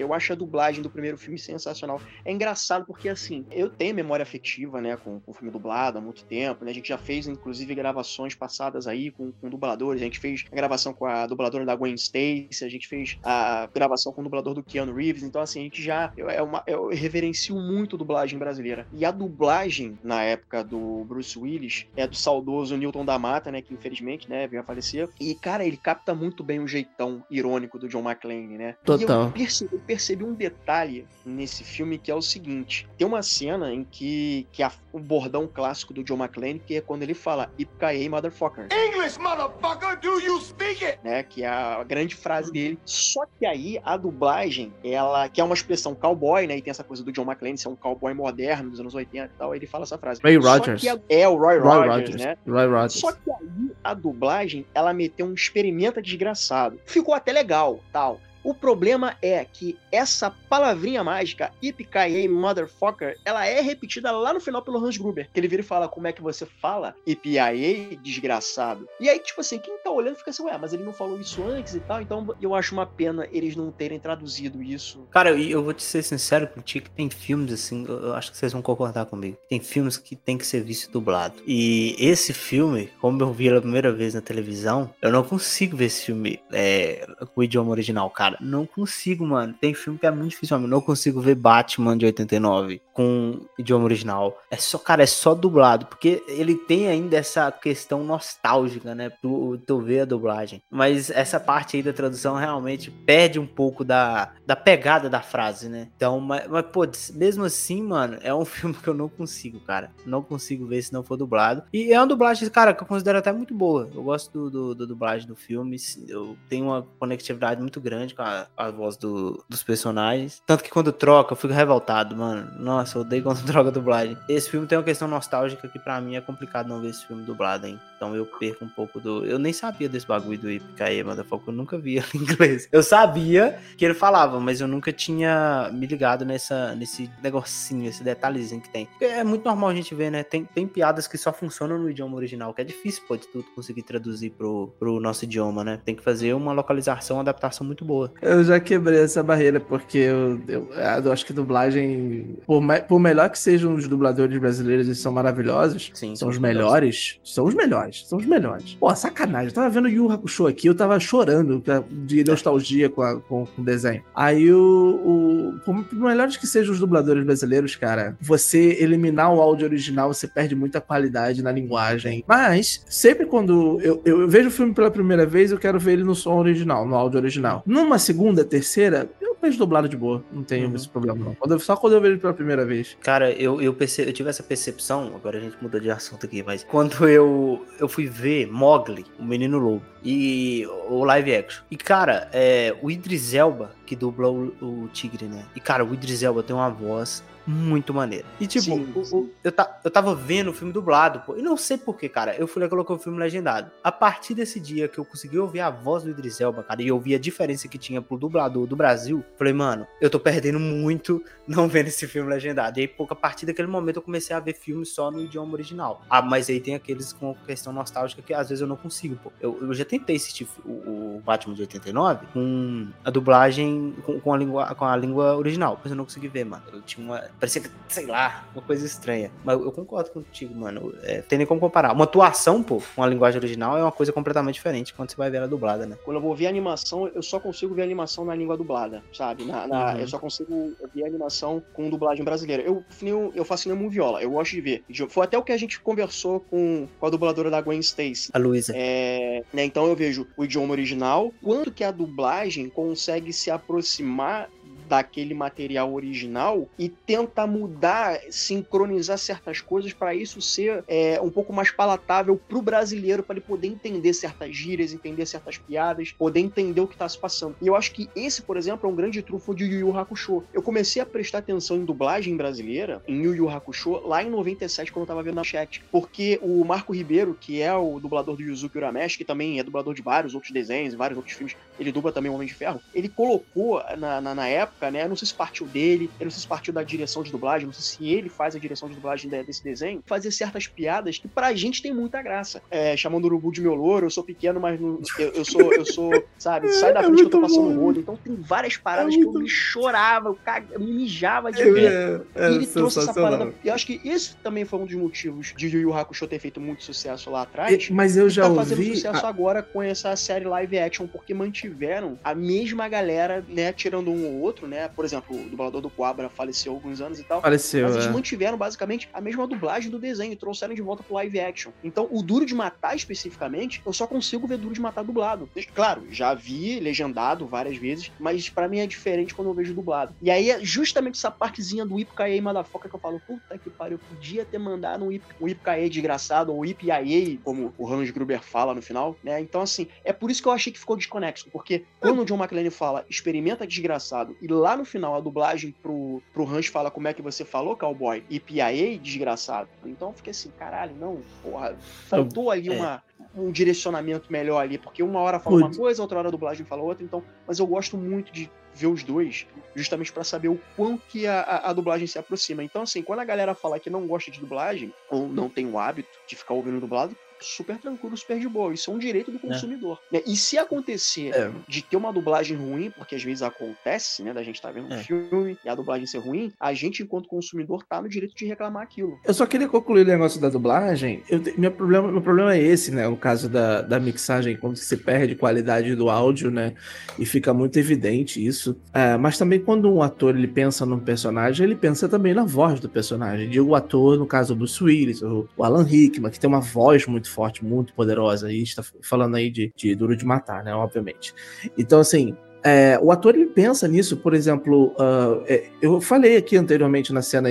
Eu acho a dublagem do primeiro filme sensacional. É engraçado porque, assim, eu tenho memória afetiva, né, com, com o filme dublado há muito tempo, né? A gente já fez, inclusive, gravações passadas aí com, com dubladores. A gente fez a gravação com a dubladora da Gwen Stacy, a gente fez a gravação com o dublador do Keanu Reeves. Então, assim, a gente já... Eu, é uma, eu reverencio muito a dublagem brasileira. E a dublagem, na época do Bruce Willis, é do saudoso Newton da Mata, né, que infelizmente, né, veio a falecer. E, cara, ele capta muito bem o jeitão irônico do John McClane, né? E Total. eu percebi, percebi um detalhe nesse filme que é o seguinte: tem uma cena em que, que a, o bordão clássico do John McClane, que é quando ele fala Ipkaei Motherfucker, English, motherfucker, do you speak it? né? Que é a grande frase dele. Só que aí a dublagem, ela, que é uma expressão cowboy, né? E tem essa coisa do John McClane ser um cowboy moderno dos anos 80 e tal, ele fala essa frase. Ray Só Rogers. que a- é, o Roy, Roy Rogers, Rogers. né? Roy Rogers. Só que aí a dublagem, ela meteu um experimenta desgraçado. Ficou até legal, tal. O problema é que essa palavrinha mágica, Yippee Motherfucker, ela é repetida lá no final pelo Hans Gruber. Que ele vira e fala como é que você fala Yippee desgraçado. E aí, tipo assim, quem tá olhando fica assim, ué, mas ele não falou isso antes e tal. Então eu acho uma pena eles não terem traduzido isso. Cara, e eu vou te ser sincero contigo, que tem filmes assim, eu eu acho que vocês vão concordar comigo. Tem filmes que tem que ser visto dublado. E esse filme, como eu vi pela primeira vez na televisão, eu não consigo ver esse filme é, com o idioma original, cara. Não consigo, mano. Tem filme que é muito difícil, mano. Não consigo ver Batman de 89 com idioma original. É só, cara, é só dublado, porque ele tem ainda essa questão nostálgica, né? Tu, tu ver a dublagem. Mas essa parte aí da tradução realmente perde um pouco da, da pegada da frase, né? Então, mas, mas, pô, mesmo assim, mano, é um (laughs) filme que eu não consigo, cara. Não consigo ver se não for dublado. E é uma dublagem, cara, que eu considero até muito boa. Eu gosto do, do, do dublagem do filme. Eu tenho uma conectividade muito grande com a, voz do- dos personagens. Tanto que quando troca, eu fico revoltado, mano. Nossa, eu odeio quando (laughs) troca dublagem. Esse filme tem uma questão nostálgica que pra mim é complicado não ver esse filme dublado, hein? Então eu perco um pouco do. Eu nem sabia desse bagulho do Ipicaê, motherfucker. Eu nunca vi (laughs) ele em inglês. Eu sabia que ele falava, mas eu nunca tinha me ligado nessa, nesse negocinho, esse detalhezinho que tem. É muito normal a gente ver, né? Tem, tem piadas que só funcionam no idioma original, que é difícil, pô, de tudo conseguir traduzir pro, pro nosso idioma, né? Tem que fazer uma localização, uma adaptação muito boa. Eu já quebrei essa barreira, porque eu, eu, eu acho que dublagem, por, me- por melhor que sejam os dubladores brasileiros, eles são maravilhosos. Sim, São os melhores. São os melhores. São os melhores. Pô, sacanagem. Eu tava vendo o Yu Hakusho aqui, eu tava chorando de nostalgia com, a- com, com o desenho. Aí o. o por, por melhores que sejam os dubladores brasileiros, cara, você eliminar o áudio original, você perde muita qualidade na linguagem. Mas, sempre quando eu, eu, eu vejo o filme pela primeira vez, eu quero ver ele no som original, no áudio original. Numa segunda, terceira, eu vejo dublado de boa. Não tenho Uhum. esse problema, não. Quando eu- só quando eu vejo pela primeira vez. Cara, eu, eu, perce... eu tive essa percepção, agora a gente mudou de assunto aqui, mas quando eu, eu fui ver Mogli, o Menino Lobo, e o live action. E, cara, é, o Idris Elba, que dubla o, o Tigre, né? E, cara, o Idris Elba tem uma voz muito maneira. E, tipo, Sim, o- sim. o- eu, ta- eu tava vendo o filme dublado, pô, e não sei porquê, cara. Eu fui lá e coloquei o filme legendado. A partir desse dia que eu consegui ouvir a voz do Idris Elba, cara, e eu vi a diferença que tinha pro dublador do Brasil, falei, mano, eu tô perdendo muito não vendo esse filme legendado. E aí, pouco, a partir daquele momento eu comecei a ver filmes só no idioma original. Ah, mas aí tem aqueles com questão nostálgica que às vezes eu não consigo, pô. Eu, eu já tentei assistir o, o Batman de 89 com a dublagem, com, com a, língua, com a língua original, mas eu não consegui ver, mano. Eu tinha uma. Parecia que, sei lá, uma coisa estranha. Mas eu, concordo contigo, mano. É, tem nem como comparar. Uma atuação, pô, com a linguagem original é uma coisa completamente diferente quando você vai ver ela dublada, né? Quando eu vou ver animação, eu só consigo ver animação na língua dublada, sabe? Na, na- Uhum. Eu só consigo ver animação com dublagem brasileira. Eu, eu, eu faço cinema moviola, eu gosto de ver. Foi até o que a gente conversou com, com a dubladora da Gwen Stacy. A Luísa. É, né, então eu vejo o idioma original, quanto que a dublagem consegue se aproximar daquele material original e tenta mudar, sincronizar certas coisas para isso ser é, um pouco mais palatável pro brasileiro, para ele poder entender certas gírias, entender certas piadas, poder entender o que tá se passando. E eu acho que esse, por exemplo, é um grande trunfo de Yu Yu Hakusho. Eu comecei a prestar atenção em dublagem brasileira, em Yu Yu Hakusho, lá em 97, quando eu tava vendo na chat. Porque o Marco Ribeiro, que é o dublador do Yuzuki Urameshi, que também é dublador de vários outros desenhos, vários outros filmes, ele dubla também o Homem de Ferro, ele colocou na, na, na época, né, não sei se partiu dele, eu não sei se partiu da direção de dublagem, não sei se ele faz a direção de dublagem de- desse desenho, fazer certas piadas que pra gente tem muita graça. É, chamando o urubu de meu louro, eu sou pequeno, mas não, eu, eu sou, eu sou, sabe, (laughs) sai da É frente que eu tô passando bom. o rodo. Então tem várias paradas É que eu me chorava, eu, caga, eu me mijava de ver. É, é E ele trouxe essa parada. E eu acho que esse também foi um dos motivos de Yu Yu Hakusho ter feito muito sucesso lá atrás. Mas eu já tá fazendo ouvi. sucesso agora com essa série live action, porque mantiveram a mesma galera, né? Tirando um ou outro, né? Por exemplo, o dublador do Quabra faleceu há alguns anos e tal. Apareceu, Mas eles é. mantiveram basicamente a mesma dublagem do desenho e trouxeram de volta pro live action. Então, o Duro de Matar especificamente, eu só consigo ver Duro de Matar dublado. Claro, já vi legendado várias vezes, mas pra mim é diferente quando eu vejo dublado. E aí é justamente essa partezinha do Ip Kaei Motherfucker que eu falo, puta que pariu, eu podia ter mandado um Ip, um desgraçado, ou Ip Yaei, como o Hans Gruber fala no final, né? Então, assim, é por isso que eu achei que ficou desconexo, porque quando o John McClane fala experimenta desgraçado, e lá no final a dublagem pro, pro Hans fala como é que você falou, cowboy, e Piaei desgraçado. Então eu fiquei assim, caralho, não, porra, faltou ali É. uma, um direcionamento melhor ali, porque uma hora fala uma coisa, outra hora a dublagem fala outra, então, mas eu gosto muito de ver os dois, justamente pra saber o quão que a, a, a dublagem se aproxima. Então, assim, quando a galera fala que não gosta de dublagem, ou não tem o hábito de ficar ouvindo dublado, super tranquilo, super de boa. Isso é um direito do consumidor. né? E se acontecer É. de ter uma dublagem ruim, porque às vezes acontece, né, da gente tá vendo um É. filme e a dublagem ser ruim, a gente, enquanto consumidor, tá no direito de reclamar aquilo. Eu só queria concluir o negócio da dublagem. Eu meu, problema, meu problema é esse, né? O caso da, da mixagem, quando se perde qualidade do áudio, né? E fica muito evidente isso. É, mas também quando um ator ele pensa num personagem, ele pensa também na voz do personagem. Digo o ator, no caso do Bruce Willis, o, o Alan Rickman, que tem uma voz muito forte, muito poderosa. E a gente tá falando aí de, de Duro de Matar, né? Obviamente. Então, assim, é, o ator ele pensa nisso, por exemplo, ah, é, eu falei aqui anteriormente na cena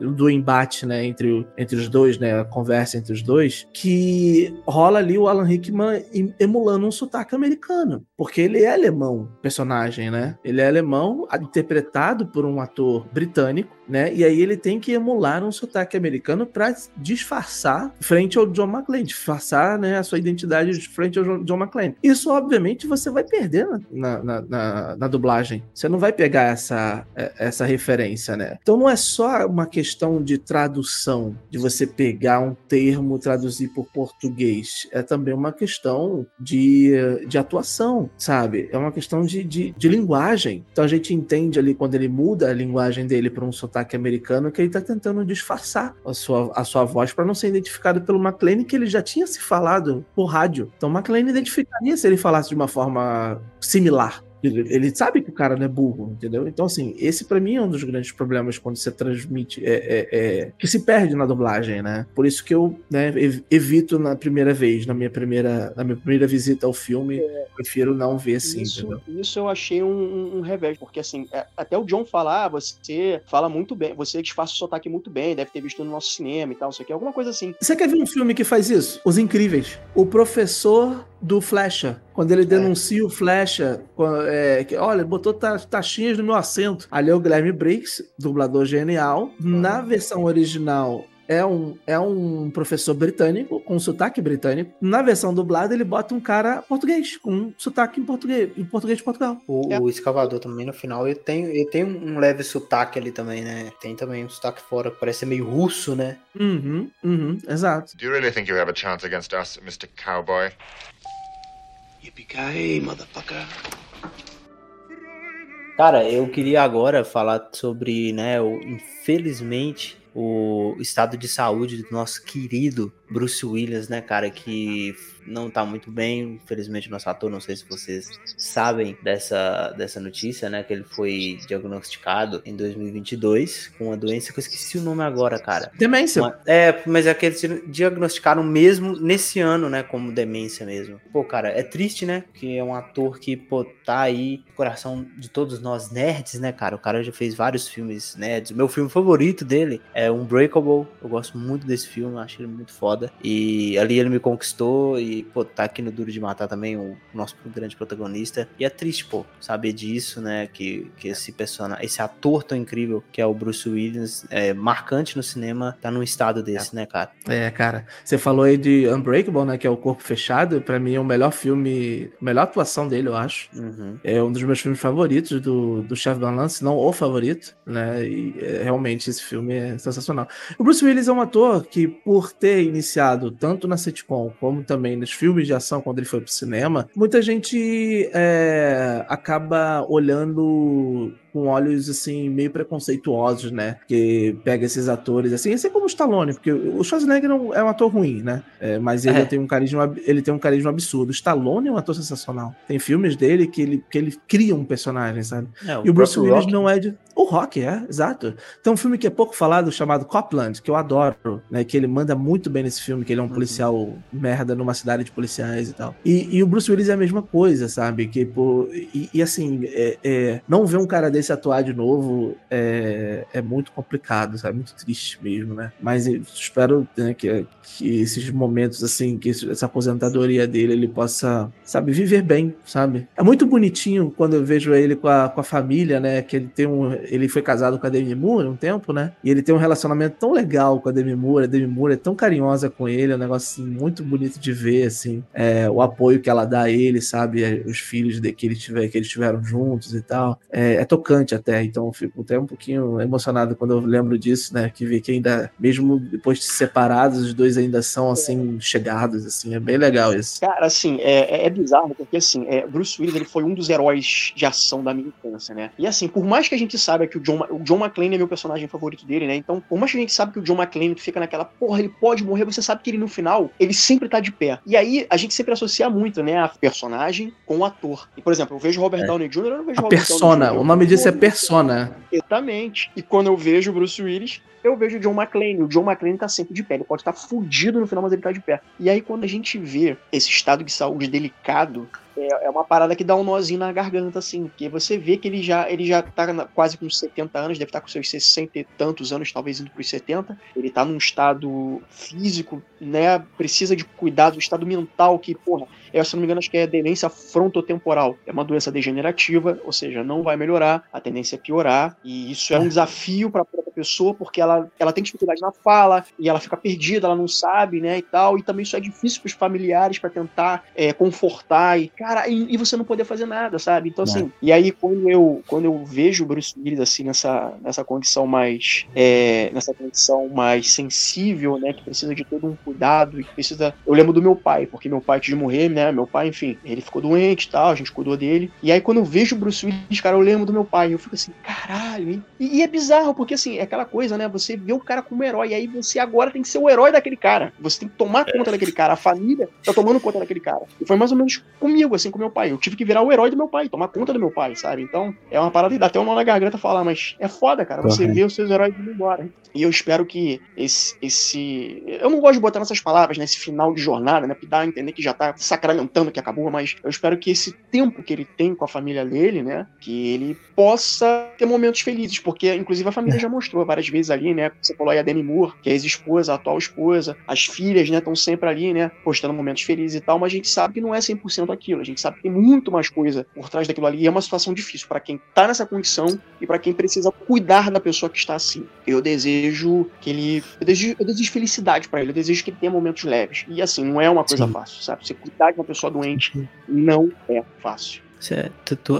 do embate né, entre, entre os dois, né, a conversa entre os dois, que rola ali o Alan Rickman em- emulando um sotaque americano, porque ele é alemão, personagem, né? Ele é alemão, interpretado por um ator britânico, né? E aí ele tem que emular um sotaque americano para disfarçar frente ao John McClane, disfarçar né, a sua identidade frente ao John McClane. Isso, obviamente, você vai perder na, na, na, na dublagem. Você não vai pegar essa, é, essa referência, né? Então não é só uma questão de tradução, de você pegar um termo, traduzir por português. É também uma questão de, de atuação, sabe? É uma questão de, de, de linguagem. Então a gente entende ali quando ele muda a linguagem dele para um sotaque americano que ele está tentando disfarçar a sua, a sua voz para não ser identificado pelo McLean, que ele já tinha se falado por rádio. Então McLean identificaria se ele falasse de uma forma similar. Ele sabe que o cara não é burro, entendeu? Então, assim, esse para mim é um dos grandes problemas quando você transmite, é, é, é, que se perde na dublagem, né? Por isso que eu né, evito na primeira vez, na minha primeira, na minha primeira visita ao filme, é, prefiro não ver assim, isso, entendeu? Isso eu achei um, um revés, porque assim, é, até o John falar, ah, você fala muito bem, você disfarça o sotaque muito bem, deve ter visto no nosso cinema e tal, isso aqui, alguma coisa assim. Você quer ver um filme que faz isso? Os Incríveis. O professor do Flecha. Quando ele é. denuncia é. o Flecha, é, que, olha, botou taxinhas no meu assento. Ali é o Guilherme Briggs, dublador genial. Na versão original, é um, é um professor britânico, com sotaque britânico. Na versão dublada, ele bota um cara português, com sotaque em português, em português de Portugal. O, é. o escavador também, no final, ele tem, ele tem um leve sotaque ali também, né? Tem também um sotaque fora, que parece meio russo, né? Uhum, uhum, exato. Do you really think you have a chance against us, Mr. Cowboy? Cara, eu queria agora falar sobre, né, o, infelizmente, o estado de saúde do nosso querido Bruce Willis, né, cara, que não tá muito bem, infelizmente o nosso ator, não sei se vocês sabem dessa, dessa notícia, né, que ele foi diagnosticado em 2022 com uma doença que eu esqueci o nome agora, cara. Demência. Uma, é, mas é que eles diagnosticaram mesmo nesse ano, né, como demência mesmo. Pô, cara, é triste, né, que é um ator que, pô, tá aí no coração de todos nós nerds, né, cara, o cara já fez vários filmes nerds. Meu filme favorito dele é Unbreakable, eu gosto muito desse filme, acho ele muito foda. E ali ele me conquistou e pô, tá aqui no Duro de Matar também, o nosso grande protagonista. E é triste, pô, saber disso, né? Que, que esse personagem, esse ator tão incrível que é o Bruce Willis, é, marcante no cinema, tá num estado desse, é. né, cara? É, cara. Você falou aí de Unbreakable, né? Que é o Corpo Fechado. para mim é o melhor filme, a melhor atuação dele, eu acho. Uhum. É um dos meus filmes favoritos do, do Chef Balance, não o favorito, né? E é, realmente esse filme é sensacional. O Bruce Willis é um ator que, por ter iniciado tanto na sitcom como também nos filmes de ação quando ele foi pro cinema, muita gente é, acaba olhando com olhos assim meio preconceituosos, né? Que pega esses atores assim, assim como o Stallone, porque o Schwarzenegger não é um ator ruim, né? É, mas ele é. tem um carisma, ele tem um carisma absurdo. O Stallone é um ator sensacional. Tem filmes dele que ele, que ele cria um personagem, sabe? É, o e o Bruce Willis Rock. não é de o Rock, é, exato. Tem um filme que é pouco falado chamado Copland, que eu adoro, né? Que ele manda muito bem nesse filme, que ele é um uhum. policial merda numa cidade de policiais e tal. E, e, o Bruce Willis é a mesma coisa, sabe? Que, pô, e, e assim, é, é, não ver um cara desse atuar de novo é, é muito complicado, sabe? Muito triste mesmo, né? Mas espero né, que, que esses momentos, assim, que essa aposentadoria dele, ele possa, sabe, viver bem, sabe? É muito bonitinho quando eu vejo ele com a, com a família, né? Que ele tem um. Ele foi casado com a Demi Moore um tempo, né? E ele tem um relacionamento tão legal com a Demi Moore. A Demi Moore é tão carinhosa com ele, é um negócio assim, muito bonito de ver, assim, é, o apoio que ela dá a ele, sabe? É, os filhos de, que, ele tiver, que eles tiveram juntos e tal. É, é tocante até até, então fico até um pouquinho emocionado quando eu lembro disso, né? Que vi que ainda, mesmo depois de separados, os dois ainda são assim, chegados, assim, é bem legal isso. Cara, assim, é, é, é bizarro, porque assim, é, Bruce Willis ele foi um dos heróis de ação da minha infância, né? E assim, por mais que a gente saiba que o John, o John McClane é meu personagem favorito dele, né? Então, por mais que a gente saiba que o John McClane fica naquela, porra, ele pode morrer, você sabe que ele no final, ele sempre tá de pé. E aí, a gente sempre associa muito, né, a personagem com o ator. E, por exemplo, eu vejo Robert é. Downey Jr., eu não vejo a Robert persona, Downey Jr. o nome disso é persona persona. Exatamente. E quando eu vejo o Bruce Willis, eu vejo o John McClane. O John McClane tá sempre de pé. Ele pode estar fudido no final, mas ele tá de pé. E aí, quando a gente vê esse estado de saúde delicado, é, é uma parada que dá um nozinho na garganta, assim. Porque você vê que ele já, ele já tá quase com 70 anos, deve estar com seus 60 e tantos anos, talvez indo pros 70. Ele tá num estado físico, né? Precisa de cuidado, estado mental que, porra, é, se não me engano, acho que é demência frontotemporal. É uma doença degenerativa, ou seja, não vai melhorar, a tendência é piorar. E isso é um desafio para a pessoa porque ela, ela tem dificuldade na fala e ela fica perdida, ela não sabe, né, e tal. E também isso é difícil pros familiares para tentar é, confortar e, cara, e, e, você não poder fazer nada, sabe? Então, assim, é. e aí quando eu, quando eu vejo o Bruce Willis, assim, nessa, nessa condição mais, é, nessa condição mais sensível, né, que precisa de todo um cuidado e que precisa... Eu lembro do meu pai, porque meu pai, antes de morrer, né, meu pai, enfim, ele ficou doente e tal, a gente cuidou dele. E aí quando eu vejo o Bruce Willis, cara, eu lembro do meu pai, eu fico assim, caralho, e, e é bizarro, porque assim, é aquela coisa, né, você vê o cara como herói, e aí você agora tem que ser o herói daquele cara, você tem que tomar é. conta daquele cara, a família tá tomando conta daquele cara. E foi mais ou menos comigo, assim, com meu pai, eu tive que virar o herói do meu pai, tomar conta do meu pai, sabe? Então, é uma parada e dá até um nó na garganta falar, mas é foda, cara, você vê os seus heróis indo embora. E eu espero que esse, esse. Eu não gosto de botar nessas palavras, né? Esse final de jornada, né? Porque dá a entender que já tá sacramentando que acabou, mas eu espero que esse tempo que ele tem com a família dele, né? Que ele possa ter momentos felizes, porque inclusive a família já mostrou várias vezes ali, né? Você falou aí a Demi Moore, que é ex-esposa, a atual esposa, as filhas, né? Estão sempre ali, né? Postando momentos felizes e tal, mas a gente sabe que não é 100% aquilo, a gente sabe que tem muito mais coisa por trás daquilo ali e é uma situação difícil para quem tá nessa condição e para quem precisa cuidar da pessoa que está assim. Eu desejo que ele. Eu desejo, eu desejo felicidade para ele, eu desejo que ele tenha momentos leves. E assim, não é uma coisa Sim. fácil, sabe? Você cuidar de uma pessoa doente não é fácil. É,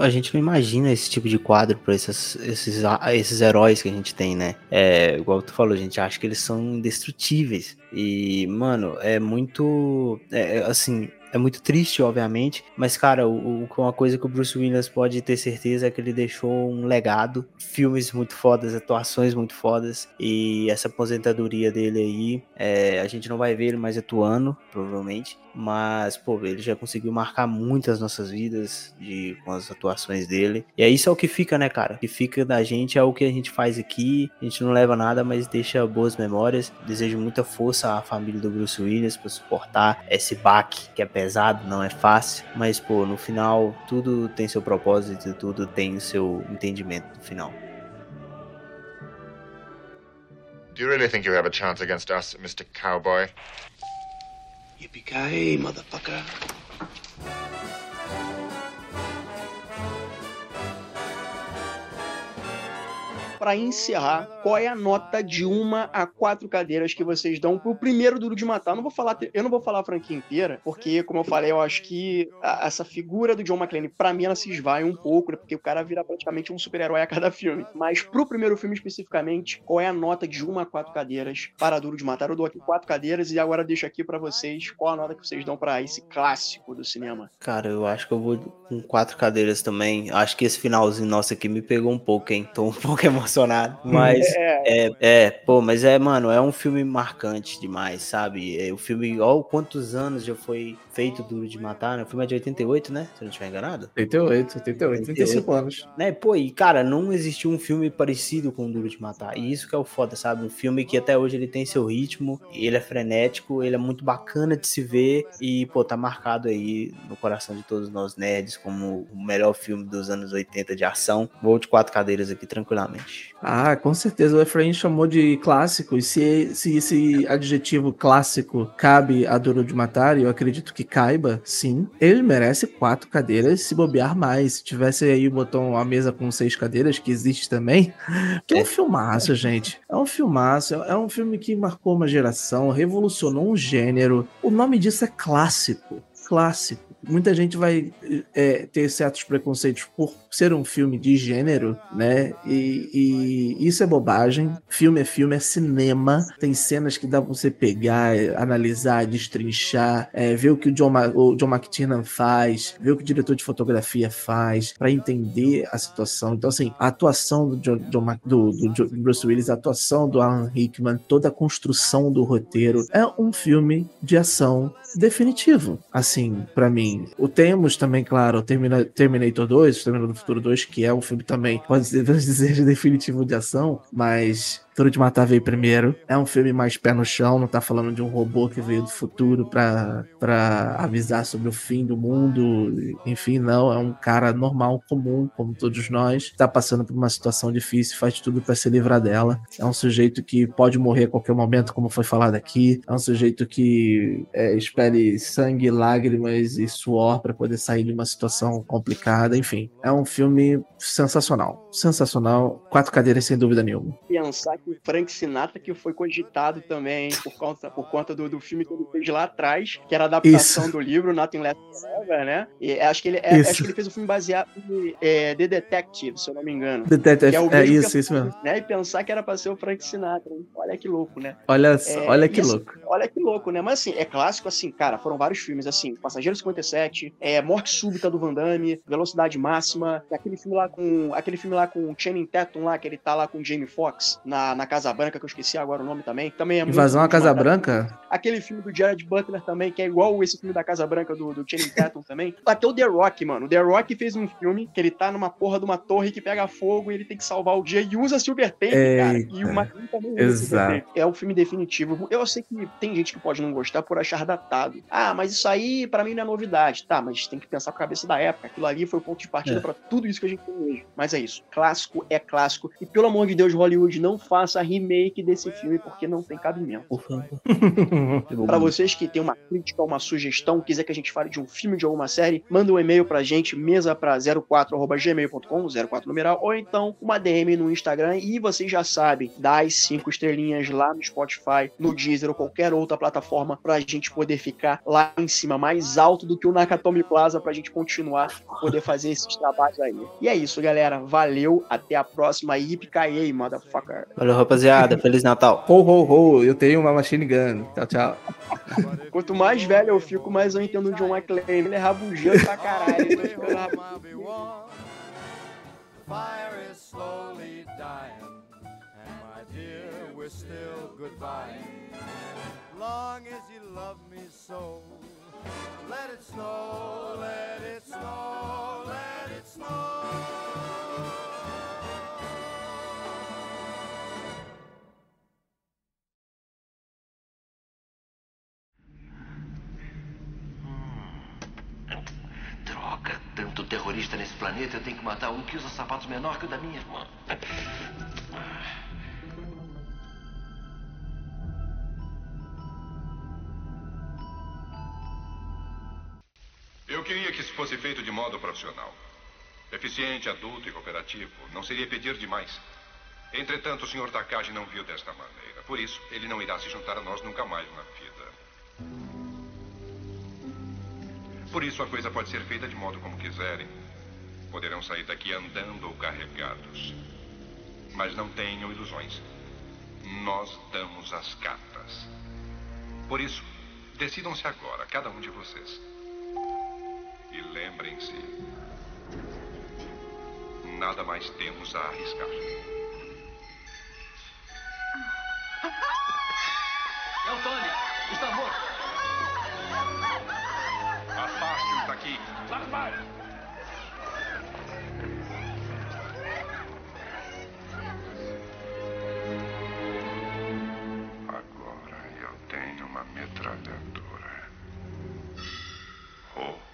a gente não imagina esse tipo de quadro para esses, esses, esses heróis que a gente tem, né? É, igual tu falou, a gente acha que eles são indestrutíveis. E, mano, é muito. É, é assim, é muito triste, obviamente, mas, cara, o, o, uma coisa que o Bruce Willis pode ter certeza é que ele deixou um legado, filmes muito fodas, atuações muito fodas, e essa aposentadoria dele aí, é, a gente não vai ver ele mais atuando, provavelmente, mas, pô, ele já conseguiu marcar muitas nossas vidas de, com as atuações dele. E é isso é o que fica, né, cara? O que fica da gente é o que a gente faz aqui. A gente não leva nada, mas deixa boas memórias. Desejo muita força à família do Bruce Willis para suportar esse baque que é pesado, não é fácil. Mas, pô, no final, tudo tem seu propósito e tudo tem seu entendimento no final. Do you really think you have a chance against us, Mr. Cowboy? Yippee-ki-yay, motherfucker. Para encerrar, qual é a nota de uma a quatro cadeiras que vocês dão pro primeiro Duro de Matar? Eu não vou falar, eu não vou falar a franquia inteira, porque, como eu falei, eu acho que a, essa figura do John McClane, para mim, ela se esvai um pouco, né, porque o cara vira praticamente um super-herói a cada filme. Mas pro primeiro filme especificamente, qual é a nota de uma a quatro cadeiras para Duro de Matar? Eu dou aqui quatro cadeiras e agora deixo aqui para vocês qual a nota que vocês dão para esse clássico do cinema. Cara, eu acho que eu vou com quatro cadeiras também. Acho que esse finalzinho nosso aqui me pegou um pouco, hein? Tô um pouco emocionado emocionado. (laughs) Mas é. é, é, pô, mas é, mano, é um filme marcante demais, sabe? É, o filme, ó, quantos anos já foi feito Duro de Matar, né? O filme é de 88, né? Se eu não estiver enganado. 88, 88, 35 anos. Né, pô, e cara, não existiu um filme parecido com Duro de Matar. E isso que é o foda, sabe? Um filme que até hoje ele tem seu ritmo, ele é frenético, ele é muito bacana de se ver e, pô, tá marcado aí no coração de todos nós nerds como o melhor filme dos anos 80 de ação. Vou de quatro cadeiras aqui tranquilamente. Ah, com certeza. O Efraim chamou de clássico. E se, se esse adjetivo clássico cabe a Duro de Matar, e eu acredito que caiba, sim, ele merece quatro cadeiras se bobear mais. Se tivesse aí o botão a mesa com seis cadeiras, que existe também, (laughs) que é um é. filmaço, gente. É um filmaço. É um filme que marcou uma geração, revolucionou um gênero. O nome disso é clássico. Clássico muita gente vai é, ter certos preconceitos por ser um filme de gênero, né? E, e, isso é bobagem. Filme é filme, é cinema. Tem cenas que dá pra você pegar, analisar, destrinchar, é, ver o que o John, John McTiernan faz, ver o que o diretor de fotografia faz, para entender a situação. Então, assim, a atuação do, John, John, do, do Bruce Willis, a atuação do Alan Rickman, toda a construção do roteiro, é um filme de ação definitivo, assim, para mim. O temos também, claro, o Terminator 2, Terminator do Futuro 2, que é um filme também, pode dizer (laughs) definitivo de ação, mas Duro de Matar veio primeiro. É um filme mais pé no chão, não tá falando de um robô que veio do futuro pra, pra avisar sobre o fim do mundo. Enfim, não. É um cara normal, comum, como todos nós. Tá passando por uma situação difícil, faz tudo para se livrar dela. É um sujeito que pode morrer a qualquer momento, como foi falado aqui. É um sujeito que é, espere sangue, lágrimas e suor para poder sair de uma situação complicada. Enfim, é um filme sensacional. Sensacional. Quatro cadeiras, sem dúvida nenhuma. Pensar que Frank Sinatra que foi cogitado também por conta, por conta do, do filme que ele fez lá atrás, que era a adaptação Isso. do livro Nothing Left Forever, né? E acho que ele, é, acho que ele fez um filme baseado em é, The Detective, se eu não me engano. Detective, é mesmo isso, que- isso mesmo. Né? E pensar que era pra ser o Frank Sinatra. hein? Olha que louco, né? Olha, É, olha que assim, louco. Olha que louco, né? Mas assim, é clássico, assim, cara, foram vários filmes, assim, Passageiro 57, é, Morte Súbita do Van Damme, Velocidade Máxima, aquele filme lá com. Aquele filme lá com o Channing Tatum lá, que ele tá lá com o Jamie Foxx na, na Casa Branca, que eu esqueci agora o nome também. Também é Invasão à Casa. Branca? Aquele filme do Jared Butler também, que é igual esse filme da Casa Branca do, do Channing Tatum também. Até o The Rock, mano. O The Rock fez um filme que ele tá numa porra de uma torre que pega fogo e ele tem que salvar o dia e usa Silver Tape, cara. E o McQueen também usa Exato. É o filme definitivo. Eu sei que tem gente que pode não gostar por achar datado. Ah, mas isso aí pra mim não é novidade. Tá, mas tem que pensar com a cabeça da época. Aquilo ali foi o ponto de partida É. pra tudo isso que a gente tem hoje. Mas é isso. Clássico é clássico. E pelo amor de Deus, Hollywood, não faça remake desse filme porque não tem cabimento. Por favor. (laughs) Pra vocês que tem uma crítica, uma sugestão, quiser que a gente fale de um filme, de alguma série, manda um e-mail pra gente, mesa pra 04@gmail.com, 04 numeral, ou então uma DM no Instagram e vocês já sabem, dá as cinco estrelinhas lá no Spotify, no Deezer ou qualquer outra plataforma pra gente poder ficar lá em cima, mais alto do que o Nakatomi Plaza pra gente continuar poder fazer esses trabalhos aí. E é isso, galera. Valeu, até a próxima. Yippee motherfucker. Valeu, rapaziada. (laughs) Feliz Natal. Ho, ho, ho, eu tenho uma machine gun. Tchau, tchau. Quanto mais velho eu fico, mais eu entendo o John McClane. Ele é rabugento pra caralho. Rabugento. Fire is slowly dying, and my dear, we're still goodbye. Long as you love me so, let it snow, let it snow, let it snow. Nesse planeta, eu tenho que matar um que usa sapatos menor que o da minha irmã. Eu queria que isso fosse feito de modo profissional. Eficiente, adulto e cooperativo. Não seria pedir demais. Entretanto, o Sr. Takagi não viu desta maneira. Por isso, ele não irá se juntar a nós nunca mais na vida. Por isso, a coisa pode ser feita de modo como quiserem. Poderão sair daqui andando ou carregados. Mas não tenham ilusões. Nós damos as cartas. Por isso, decidam-se agora, cada um de vocês. E lembrem-se: nada mais temos a arriscar. É o Tony! Está morto! Afaste-o daqui. Lá vai! grande ardore. Oh.